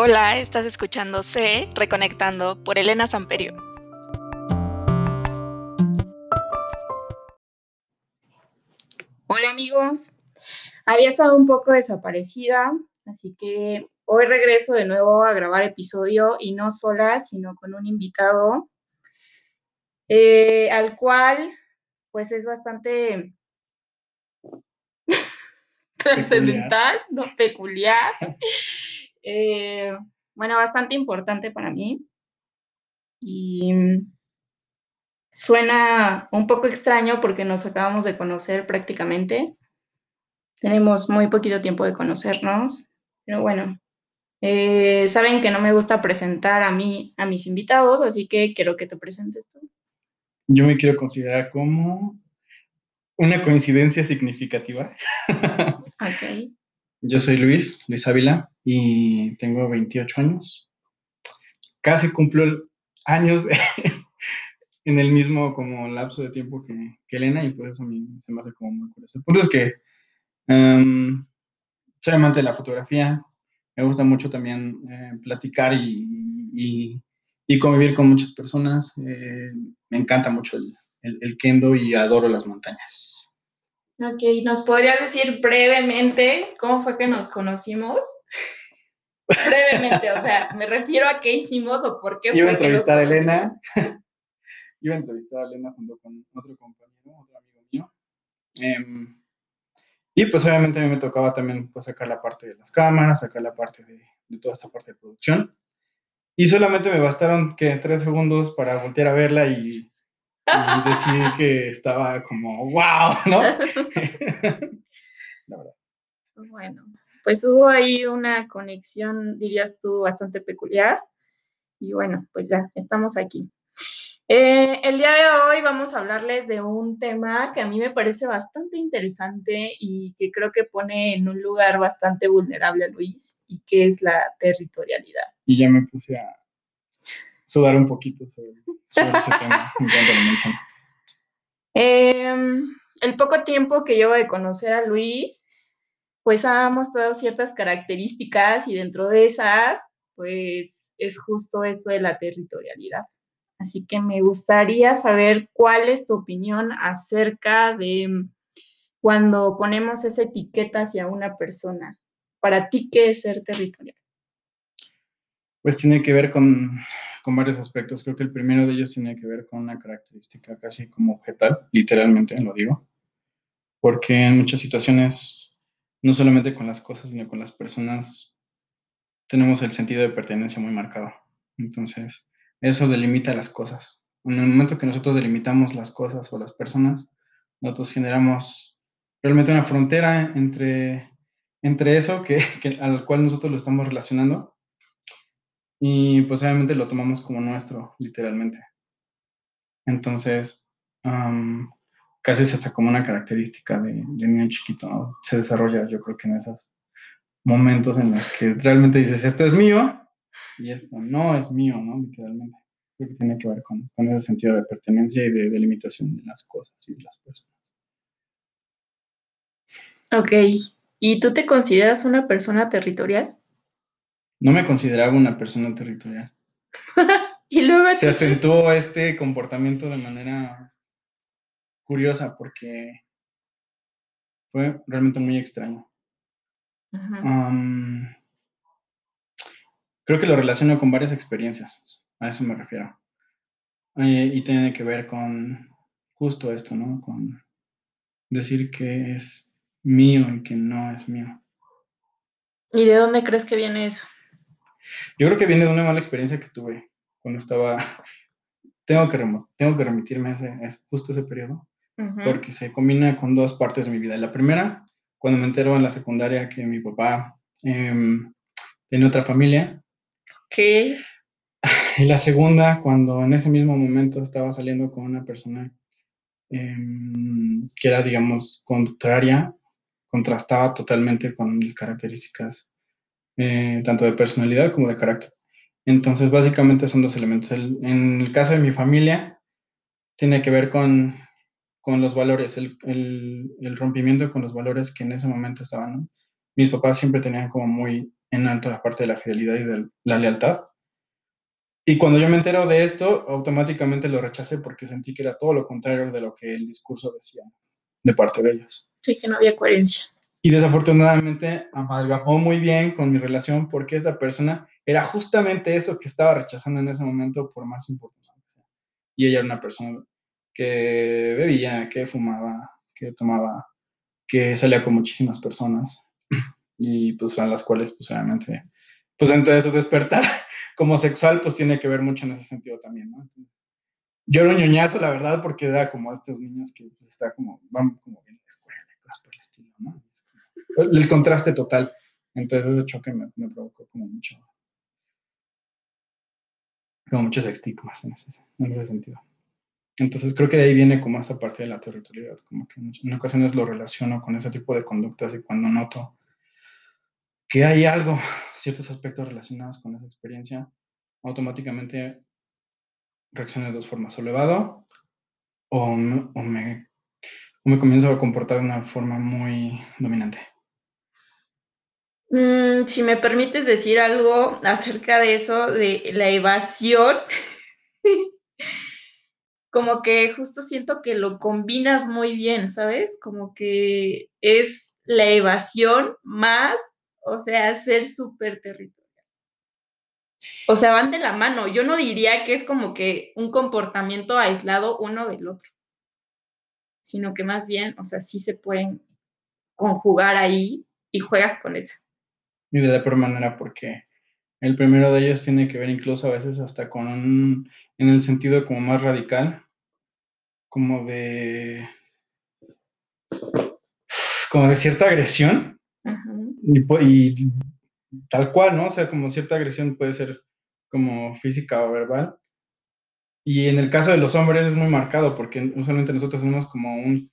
Hola, estás escuchando C, Reconectando por Elena Samperio. Hola amigos, había estado un poco desaparecida, así que hoy regreso de nuevo a grabar episodio y no sola, sino con un invitado eh, al cual pues es bastante trascendental, no peculiar. Eh, bueno, bastante importante para mí. Y suena un poco extraño porque nos acabamos de conocer prácticamente. Tenemos muy poquito tiempo de conocernos, pero bueno, eh, saben que no me gusta presentar a mí, a mis invitados, así que quiero que te presentes tú. Yo me quiero considerar como una coincidencia significativa. Ok. Yo soy Luis, Luis Ávila, y tengo 28 años. Casi cumplo años en el mismo como lapso de tiempo que, Elena, y por eso a mí se me hace como muy curioso. El punto es que em, soy amante de la fotografía, me gusta mucho también eh, platicar y, convivir con muchas personas. Eh, me encanta mucho el kendo y adoro las montañas. Ok, ¿nos podrías decir brevemente cómo fue que nos conocimos? brevemente, o sea, me refiero a qué hicimos o por qué. Iba a entrevistar a Elena. Iba a entrevistar a Elena junto con otro compañero, otro amigo mío. Em, y pues obviamente a mí me tocaba también pues, sacar la parte de las cámaras, sacar la parte de, de toda esta parte de producción. Y solamente me bastaron que tres segundos para voltear a verla y y decir que estaba como, wow, ¿no? La verdad. Bueno, pues hubo ahí una conexión, dirías tú, bastante peculiar. Y bueno, pues ya, estamos aquí. Eh, el día de hoy vamos a hablarles de un tema que a mí me parece bastante interesante y que creo que pone en un lugar bastante vulnerable a Luis, y que es la territorialidad. Y ya me puse a sudar un poquito sobre, ese tema en cuanto lo mencionas. Em, el poco tiempo que llevo de conocer a Luis, pues ha mostrado ciertas características y dentro de esas, pues es justo esto de la territorialidad. Así que me gustaría saber cuál es tu opinión acerca de cuando ponemos esa etiqueta hacia una persona. Para ti, ¿qué es ser territorial? Pues tiene que ver con con varios aspectos. Creo que el primero de ellos tiene que ver con una característica casi como objetal, literalmente lo digo, porque en muchas situaciones, no solamente con las cosas, sino con las personas, tenemos el sentido de pertenencia muy marcado. Entonces, eso delimita las cosas. En el momento que nosotros delimitamos las cosas o las personas, nosotros generamos realmente una frontera entre, entre eso que, al cual nosotros lo estamos relacionando y pues obviamente lo tomamos como nuestro, literalmente. Entonces, casi es hasta como una característica de, de niño chiquito, Se desarrolla, yo creo que en esos momentos en los que realmente dices, esto es mío y esto no es mío, ¿no? Literalmente. Creo que tiene que ver con, con ese sentido de pertenencia y de delimitación de las cosas y de las personas. Ok. ¿Y tú te consideras una persona territorial? No me consideraba una persona territorial. y luego se acentuó este comportamiento de manera curiosa porque fue realmente muy extraño. creo que lo relaciono con varias experiencias, a eso me refiero. Eh, y tiene que ver con justo esto, ¿no? Con decir que es mío y que no es mío. ¿Y de dónde crees que viene eso? Yo creo que viene de una mala experiencia que tuve cuando estaba, tengo que, tengo que remitirme a ese, justo ese periodo, porque se combina con dos partes de mi vida. La primera, cuando me entero en la secundaria que mi papá em, tenía otra familia. ¿Qué? Y la segunda, cuando en ese mismo momento estaba saliendo con una persona em, que era, digamos, contraria, contrastaba totalmente con mis características eh, tanto de personalidad como de carácter. Entonces, básicamente son dos elementos. en el caso de mi familia, tiene que ver con, con los valores, el, el, rompimiento con los valores que en ese momento estaban. Mis papás siempre tenían como muy en alto la parte de la fidelidad y de la lealtad. Y cuando yo me entero de esto, automáticamente lo rechacé porque sentí que era todo lo contrario de lo que el discurso decía de parte de ellos. Sí, que no había coherencia. Y desafortunadamente amalgamó muy bien con mi relación porque esta persona era justamente eso que estaba rechazando en ese momento por más importante que sea. Y ella era una persona que bebía, que fumaba, que tomaba, que salía con muchísimas personas y pues a las cuales pues obviamente, pues entonces despertar como sexual pues tiene que ver mucho en ese sentido también, ¿no? yo era un ñoñazo, la verdad, porque era como estos niños que pues está como, van como bien a la escuela, cosas por el estilo, ¿no? El contraste total. Entonces ese choque me, provocó como mucho, como muchos estigmas en ese, en ese sentido. Entonces creo que de ahí viene como esta parte de la territorialidad, como que en ocasiones lo relaciono con ese tipo de conductas y cuando noto que hay algo, ciertos aspectos relacionados con esa experiencia, automáticamente reacciono de dos formas, o elevado o, me, o me comienzo a comportar de una forma muy dominante. Mm, si me permites decir algo acerca de eso, de la evasión, como que justo siento que lo combinas muy bien, ¿sabes? Como que es la evasión más, o sea, ser súper territorial. O sea, van de la mano. Yo no diría que es como que un comportamiento aislado uno del otro, sino que más bien, o sea, sí se pueden conjugar ahí y juegas con eso y de la peor manera porque el primero de ellos tiene que ver incluso a veces hasta con un, en el sentido como más radical, como de, como de cierta agresión y, y, tal cual, ¿no? O sea, como cierta agresión puede ser como física o verbal. Y en el caso de los hombres es muy marcado porque usualmente nosotros tenemos como un,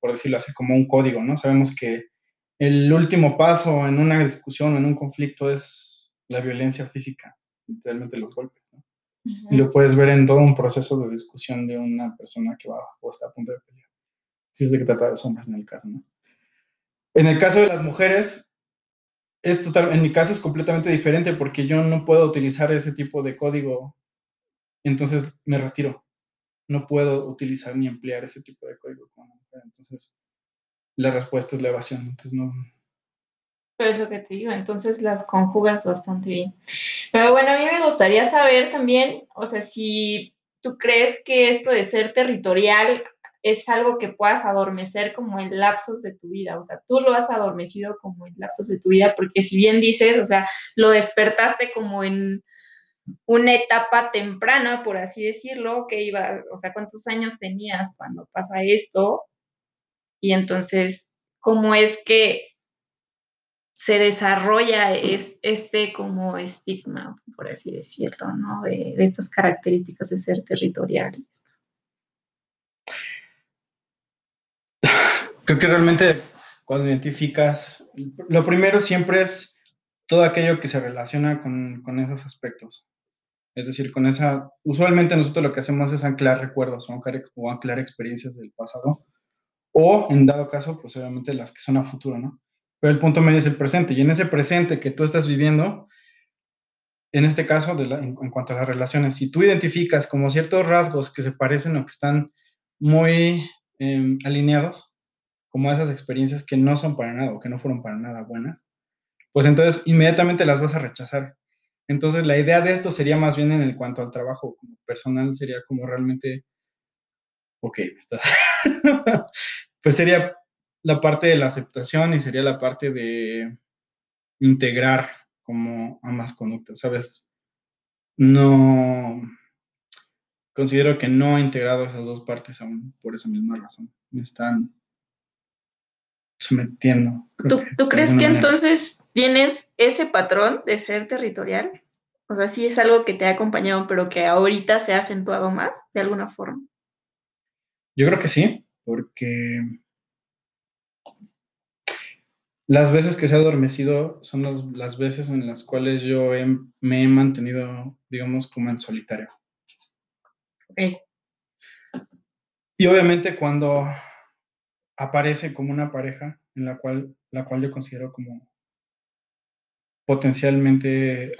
por decirlo así, como un código, ¿no? Sabemos que el último paso en una discusión o en un conflicto es la violencia física, literalmente los golpes. ¿no? Y lo puedes ver en todo un proceso de discusión de una persona que va o está a punto de pelear. Si es de que trata de los hombres en el caso, ¿no? En el caso de las mujeres, es total, en mi caso es completamente diferente porque yo no puedo utilizar ese tipo de código, entonces me retiro. No puedo utilizar ni emplear ese tipo de código con una mujer. Entonces, la respuesta es la evasión. Entonces no. Pero es lo que te digo, entonces las conjugas bastante bien. Pero bueno, a mí me gustaría saber también, o sea, si tú crees que esto de ser territorial es algo que puedas adormecer como en lapsos de tu vida, o sea, tú lo has adormecido como en lapsos de tu vida, porque si bien dices, o sea, lo despertaste como en una etapa temprana, por así decirlo, que iba, o sea, ¿cuántos años tenías cuando pasa esto? Y entonces, ¿cómo es que se desarrolla este como estigma, por así decirlo. De, estas características de ser territorial. Creo que realmente cuando identificas, lo primero siempre es todo aquello que se relaciona con esos aspectos. Es decir, con esa, usualmente nosotros lo que hacemos es anclar recuerdos o anclar experiencias del pasado o en dado caso, pues obviamente las que son a futuro, ¿no? Pero el punto medio es el presente, y en ese presente que tú estás viviendo, en este caso, de en, cuanto a las relaciones, si tú identificas como ciertos rasgos que se parecen o que están muy em, alineados, como esas experiencias que no son para nada o que no fueron para nada buenas, pues entonces inmediatamente las vas a rechazar. Entonces la idea de esto sería más bien en el cuanto al trabajo personal, sería como realmente, ok, estás, pues sería la parte de la aceptación y sería la parte de integrar como ambas conductas, ¿sabes? No, considero que no he integrado esas dos partes aún por esa misma razón. Me están sometiendo. ¿Tú, crees que entonces tienes ese patrón de ser territorial? O sea, sí es algo que te ha acompañado, pero que ahorita se ha acentuado más de alguna forma. Yo creo que sí porque las veces que se ha adormecido son las, veces en las cuales yo me he mantenido, digamos, como en solitario. Y obviamente cuando aparece como una pareja en la cual, la cual yo considero como potencialmente,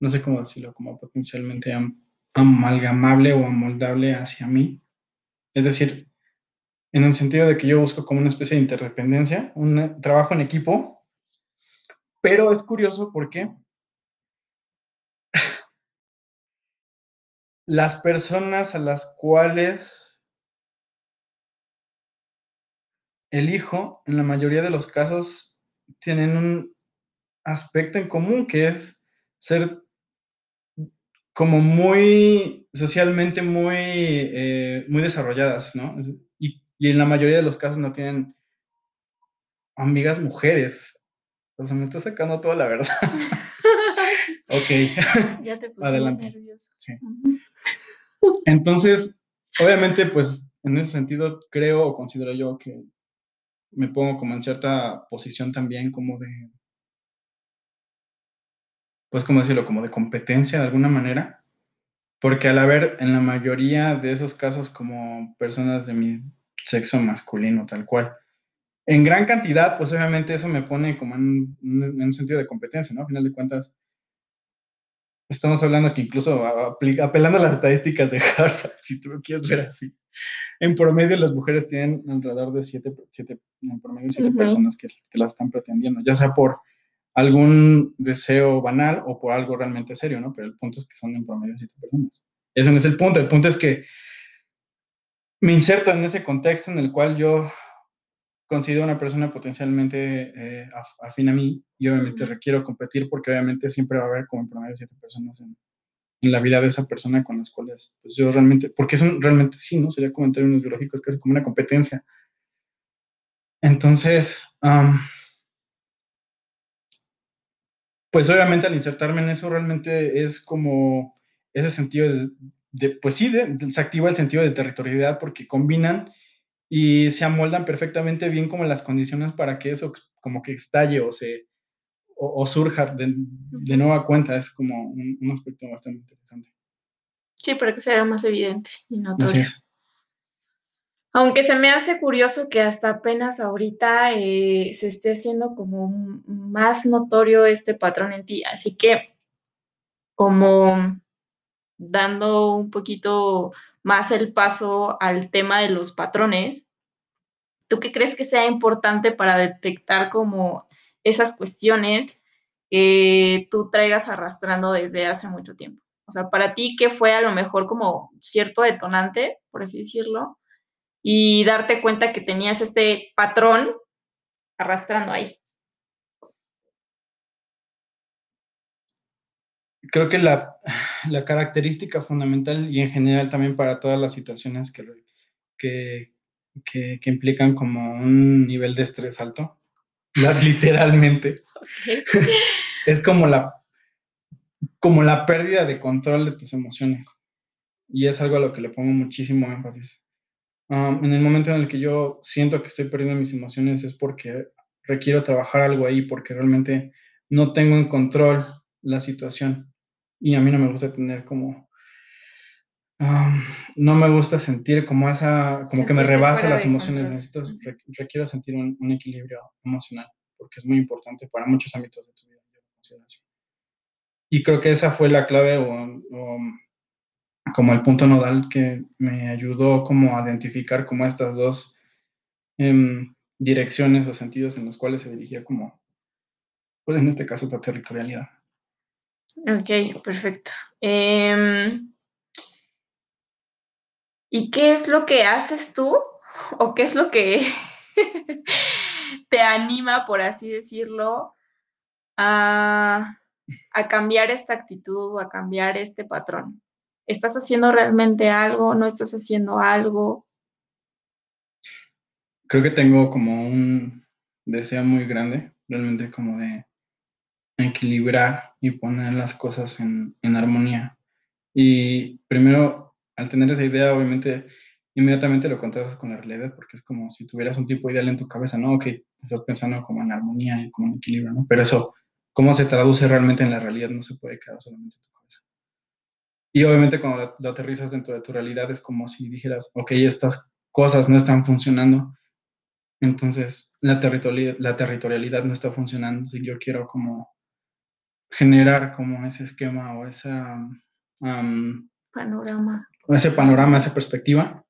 no sé cómo decirlo, como potencialmente amalgamable o amoldable hacia mí. Es decir, en el sentido de que yo busco como una especie de interdependencia, un trabajo en equipo, pero es curioso porque las personas a las cuales elijo, en la mayoría de los casos, tienen un aspecto en común que es ser como muy socialmente muy, eh, muy desarrolladas, ¿no? Y, y, en la mayoría de los casos no tienen amigas mujeres. O sea, me está sacando toda la verdad. ok. Ya te puse Adelante. nervioso. Sí. Entonces, obviamente, pues en ese sentido creo o considero yo que me pongo como en cierta posición también como de pues, como decirlo? Como de competencia de alguna manera, porque al haber en la mayoría de esos casos como personas de mi sexo masculino, tal cual, en gran cantidad, pues obviamente eso me pone como en, un sentido de competencia, ¿no? A final de cuentas, estamos hablando que incluso apelando a las estadísticas de Harvard, si tú lo quieres ver así, en promedio las mujeres tienen alrededor de siete, siete en promedio siete personas que, que las están pretendiendo, ya sea por algún deseo banal o por algo realmente serio, ¿no? Pero el punto es que son en promedio siete personas. Ese no es el punto. El punto es que me inserto en ese contexto en el cual yo considero una persona potencialmente eh, afín a mí y obviamente requiero competir porque obviamente siempre va a haber como en promedio siete personas en, la vida de esa persona con las cuales pues yo realmente, porque son realmente sí, ¿no? Sería como en términos biológicos casi como una competencia. Entonces, pues obviamente al insertarme en eso realmente es como ese sentido de, pues sí, se activa el sentido de territorialidad porque combinan y se amoldan perfectamente bien como las condiciones para que eso como que estalle o se o, surja de, nueva cuenta. Es como un, aspecto bastante interesante. Sí, para que sea más evidente y notorio. Aunque se me hace curioso que hasta apenas ahorita eh, se esté haciendo como más notorio este patrón en ti. Así que, como dando un poquito más el paso al tema de los patrones, ¿tú qué crees que sea importante para detectar como esas cuestiones que tú traigas arrastrando desde hace mucho tiempo? O sea, para ti, ¿qué fue a lo mejor como cierto detonante, por así decirlo, y darte cuenta que tenías este patrón arrastrando ahí. Creo que la, característica fundamental y en general también para todas las situaciones que, que, implican como un nivel de estrés alto, literalmente, es como la, como la pérdida de control de tus emociones. Y es algo a lo que le pongo muchísimo énfasis en el momento en el que yo siento que estoy perdiendo mis emociones es porque requiero trabajar algo ahí, porque realmente no tengo en control la situación. Y a mí no me gusta tener como... no me gusta sentir como esa, como que me rebasa las emociones. Necesito, requiero sentir un, equilibrio emocional, porque es muy importante para muchos ámbitos de tu vida. Y creo que esa fue la clave o como el punto nodal que me ayudó como a identificar como estas dos em, direcciones o sentidos en los cuales se dirigía como, pues en este caso, la territorialidad. Ok, perfecto. Em, ¿Y qué es lo que haces tú o qué es lo que te anima, por así decirlo, a, a cambiar esta actitud o a cambiar este patrón? ¿Estás haciendo realmente algo? ¿No estás haciendo algo? Creo que tengo como un deseo muy grande, realmente como de equilibrar y poner las cosas en, armonía. Y primero, al tener esa idea, obviamente, inmediatamente lo contrastas con la realidad, porque es como si tuvieras un tipo ideal en tu cabeza, ¿no? Ok, estás pensando como en armonía y como en equilibrio, ¿no? Pero eso, ¿cómo se traduce realmente en la realidad? No se puede quedar solamente en tu y obviamente cuando lo aterrizas dentro de tu realidad es como si dijeras, ok, estas cosas no están funcionando. Entonces, la, territorialidad, la territorialidad no está funcionando si yo quiero como generar como ese esquema o esa... panorama. Ese panorama, esa perspectiva.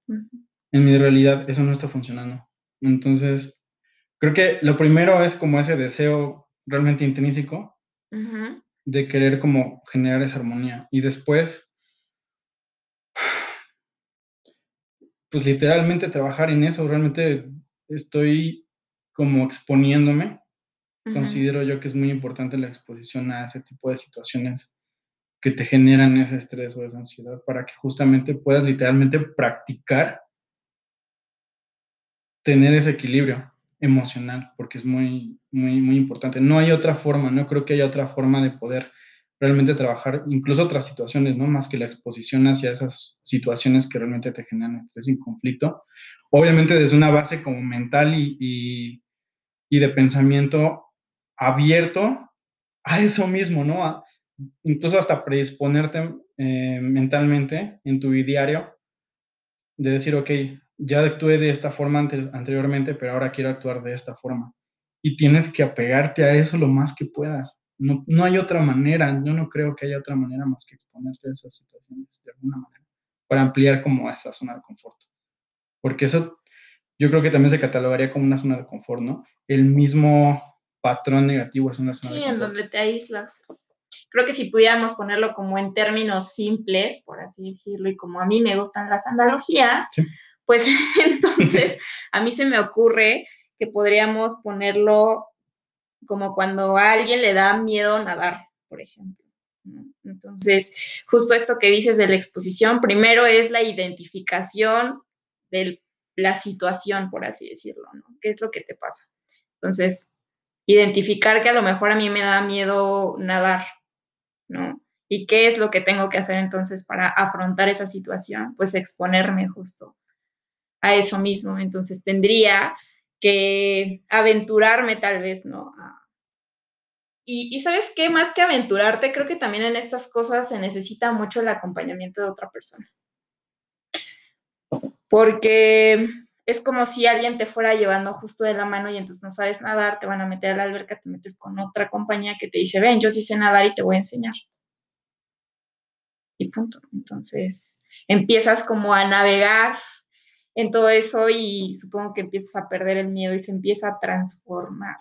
En mi realidad eso no está funcionando. Entonces, creo que lo primero es como ese deseo realmente intrínseco de querer como generar esa armonía. Y después, pues literalmente trabajar en eso. Realmente estoy como exponiéndome. Considero yo que es muy importante la exposición a ese tipo de situaciones que te generan ese estrés o esa ansiedad para que justamente puedas literalmente practicar tener ese equilibrio emocional, porque es muy, muy, muy importante. No hay otra forma, no creo que haya otra forma de poder realmente trabajar, incluso otras situaciones, ¿no? Más que la exposición hacia esas situaciones que realmente te generan estrés y conflicto, obviamente desde una base como mental y, de pensamiento abierto a eso mismo, ¿no? incluso hasta predisponerte eh, mentalmente en tu diario de decir, ok, ya actué de esta forma anteriormente, pero ahora quiero actuar de esta forma. Y tienes que apegarte a eso lo más que puedas. No, no hay otra manera, yo no creo que haya otra manera más que exponerte a esas situaciones de alguna manera, para ampliar como esa zona de confort. Porque eso yo creo que también se catalogaría como una zona de confort, ¿no? El mismo patrón negativo es una zona de confort. Sí, en donde te aíslas. Creo que si pudiéramos ponerlo como en términos simples, por así decirlo, y como a mí me gustan las analogías, pues entonces a mí se me ocurre que podríamos ponerlo como cuando a alguien le da miedo nadar, por ejemplo. Entonces, justo esto que dices de la exposición, primero es la identificación de la situación, por así decirlo, ¿no? ¿Qué es lo que te pasa? Entonces, identificar que a lo mejor a mí me da miedo nadar, ¿no? ¿Y qué es lo que tengo que hacer entonces para afrontar esa situación? Pues exponerme justo a eso mismo. Entonces tendría que aventurarme tal vez, ¿no? Y, sabes qué, más que aventurarte, creo que también en estas cosas se necesita mucho el acompañamiento de otra persona. Porque es como si alguien te fuera llevando justo de la mano y entonces no sabes nadar, te van a meter a la alberca, te metes con otra compañía que te dice, ven, yo sí sé nadar y te voy a enseñar. Y punto. Entonces empiezas como a navegar en todo eso y supongo que empiezas a perder el miedo y se empieza a transformar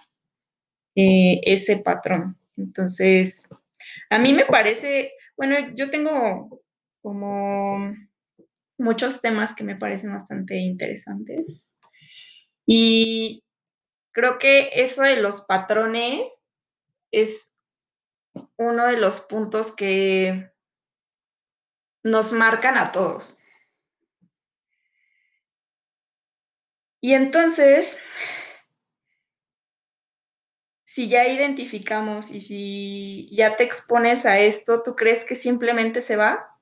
eh, ese patrón. Entonces, a mí me parece, bueno, yo tengo como muchos temas que me parecen bastante interesantes y creo que eso de los patrones es uno de los puntos que nos marcan a todos. Y entonces, si ya identificamos y si ya te expones a esto, ¿tú crees que simplemente se va?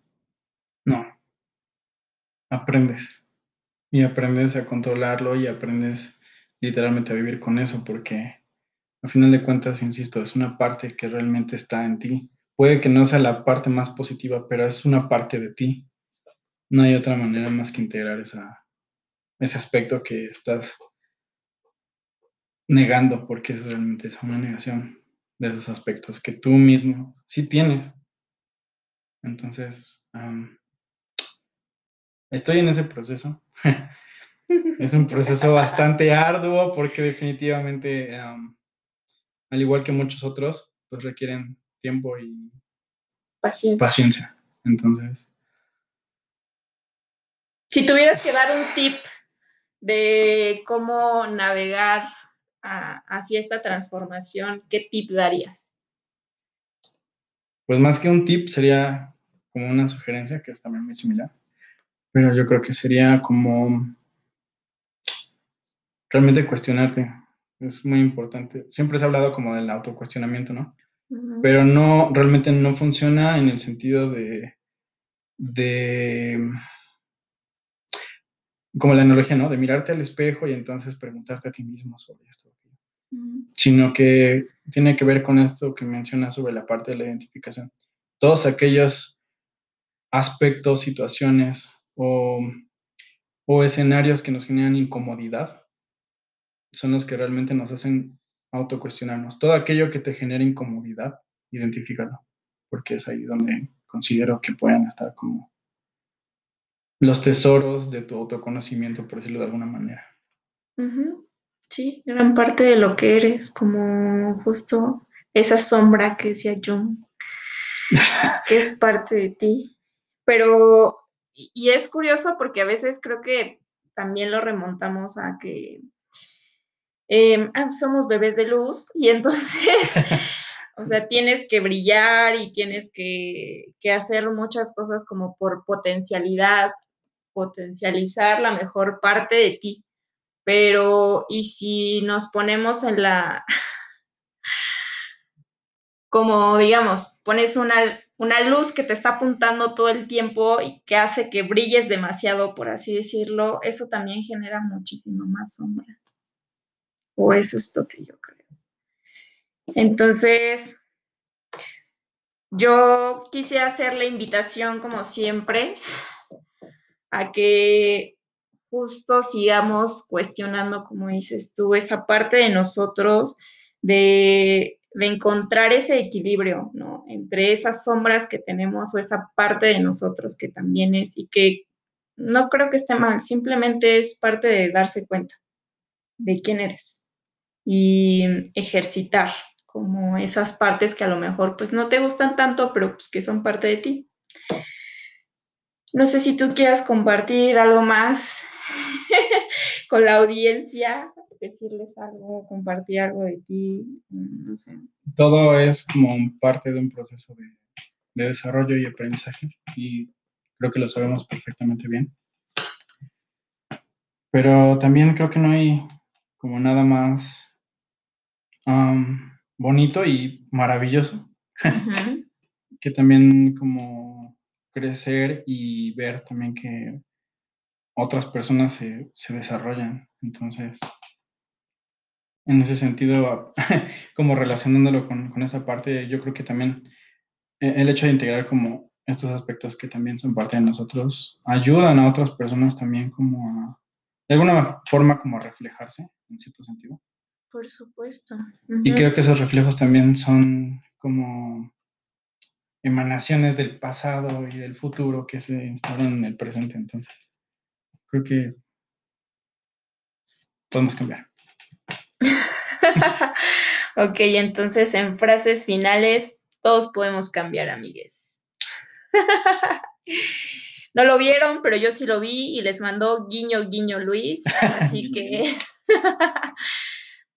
No. Aprendes. Y aprendes a controlarlo y aprendes literalmente a vivir con eso porque al final de cuentas, insisto, es una parte que realmente está en ti. Puede que no sea la parte más positiva, pero es una parte de ti. No hay otra manera más que integrar esa, ese aspecto que estás negando, porque es realmente es una negación de esos aspectos que tú mismo sí tienes. Entonces, estoy en ese proceso. es un proceso bastante arduo porque definitivamente, al igual que muchos otros, pues requieren tiempo y paciencia. paciencia. Entonces, si tuvieras que dar un tip de cómo navegar hacia esta transformación, ¿qué tip darías? Pues más que un tip sería como una sugerencia que es también muy similar, pero yo creo que sería como realmente cuestionarte. Es muy importante. Siempre se ha hablado como del autocuestionamiento, ¿no? Pero no, realmente no funciona en el sentido de, de como la analogía, ¿no? De mirarte al espejo y entonces preguntarte a ti mismo sobre esto. Sino que tiene que ver con esto que mencionas sobre la parte de la identificación. Todos aquellos aspectos, situaciones o, o escenarios que nos generan incomodidad, son los que realmente nos hacen autocuestionarnos. Todo aquello que te genera incomodidad, identifícalo, porque es ahí donde considero que pueden estar como los tesoros de tu autoconocimiento, por decirlo de alguna manera. Sí, gran parte de lo que eres, como justo esa sombra que decía Jung, que es parte de ti. Pero, y es curioso porque a veces creo que también lo remontamos a que em, ah, somos bebés de luz y entonces, o sea, tienes que brillar y tienes que, que hacer muchas cosas como por potencialidad, potencializar la mejor parte de ti. Pero, ¿y si nos ponemos en la, como digamos, pones una, una luz que te está apuntando todo el tiempo y que hace que brilles demasiado, por así decirlo, eso también genera muchísimo más sombra. O eso es lo que yo creo. Entonces, yo quisiera hacer la invitación, como siempre, a que justo sigamos cuestionando, como dices tú, esa parte de nosotros, de, encontrar ese equilibrio, ¿no? Entre esas sombras que tenemos o esa parte de nosotros que también es y que no creo que esté mal, simplemente es parte de darse cuenta de quién eres y ejercitar como esas partes que a lo mejor pues no te gustan tanto, pero pues que son parte de ti. No sé si tú quieras compartir algo más con la audiencia, decirles algo, compartir algo de ti, no sé. Todo es como parte de un proceso de, desarrollo y aprendizaje y creo que lo sabemos perfectamente bien. Pero también creo que no hay como nada más bonito y maravilloso que también como crecer y ver también que otras personas se, desarrollan. Entonces, en ese sentido, como relacionándolo con, con, esa parte, yo creo que también eh, el hecho de integrar como estos aspectos que también son parte de nosotros, ayudan a otras personas también como a, de alguna forma, como a reflejarse, en cierto sentido. Por supuesto. Y creo que esos reflejos también son como emanaciones del pasado y del futuro que se instalan en el presente. Entonces, creo que podemos cambiar. ok, entonces en frases finales, todos podemos cambiar, amigues. no lo vieron, pero yo sí lo vi y les mandó guiño, guiño Luis. Así que,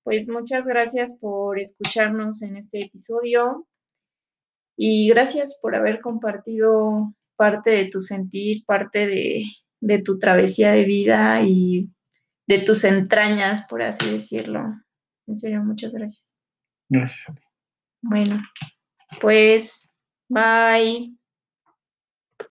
pues muchas gracias por escucharnos en este episodio y gracias por haber compartido parte de tu sentir, parte de, de tu travesía de vida y de tus entrañas, por así decirlo. En serio, muchas gracias. Gracias a ti. Bueno, pues, bye.